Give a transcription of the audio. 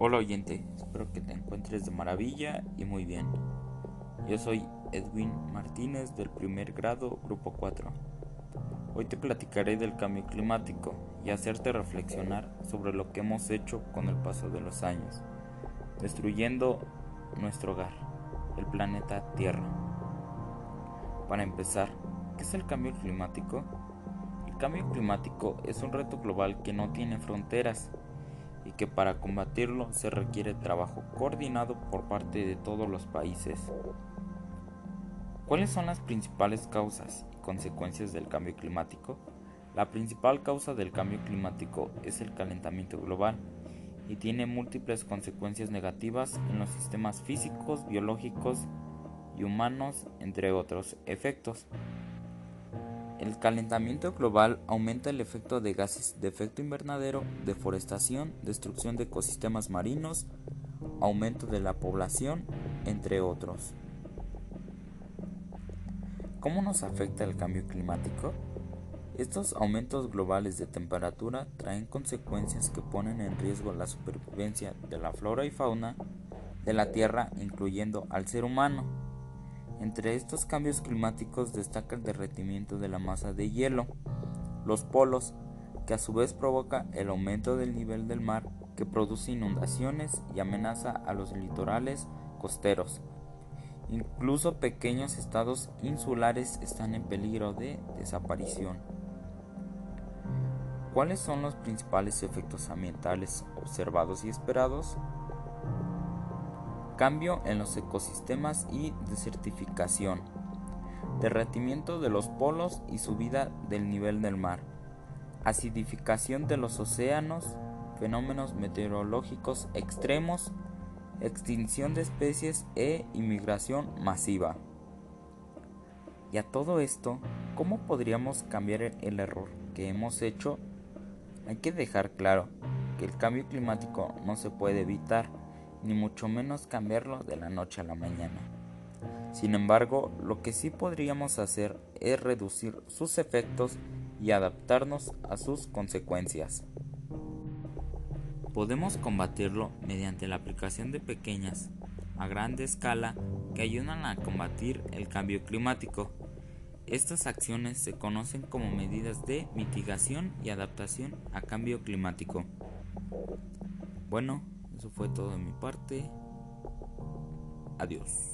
Hola oyente, espero que te encuentres de maravilla y muy bien. Yo soy Edwin Martínez del primer grado, grupo 4. Hoy te platicaré del cambio climático y hacerte reflexionar sobre lo que hemos hecho con el paso de los años, destruyendo nuestro hogar, el planeta Tierra. Para empezar, ¿qué es el cambio climático? El cambio climático es un reto global que no tiene fronteras y que para combatirlo se requiere trabajo coordinado por parte de todos los países. ¿Cuáles son las principales causas y consecuencias del cambio climático? La principal causa del cambio climático es el calentamiento global y tiene múltiples consecuencias negativas en los sistemas físicos, biológicos y humanos, entre otros efectos. El calentamiento global aumenta el efecto de gases de efecto invernadero, deforestación, destrucción de ecosistemas marinos, aumento de la población, entre otros. ¿Cómo nos afecta el cambio climático? Estos aumentos globales de temperatura traen consecuencias que ponen en riesgo la supervivencia de la flora y fauna de la Tierra, incluyendo al ser humano. Entre estos cambios climáticos destaca el derretimiento de la masa de hielo, los polos, que a su vez provoca el aumento del nivel del mar que produce inundaciones y amenaza a los litorales costeros. Incluso pequeños estados insulares están en peligro de desaparición. ¿Cuáles son los principales efectos ambientales observados y esperados? Cambio en los ecosistemas y desertificación, derretimiento de los polos y subida del nivel del mar, acidificación de los océanos, fenómenos meteorológicos extremos, extinción de especies e inmigración masiva. Y a todo esto, ¿cómo podríamos cambiar el error que hemos hecho? Hay que dejar claro que el cambio climático no se puede evitar, ni mucho menos cambiarlo de la noche a la mañana. Sin embargo, lo que sí podríamos hacer es reducir sus efectos y adaptarnos a sus consecuencias. Podemos combatirlo mediante la aplicación de pequeñas a grande escala que ayudan a combatir el cambio climático. Estas acciones se conocen como medidas de mitigación y adaptación a cambio climático. Bueno, eso fue todo de mi parte. Adiós.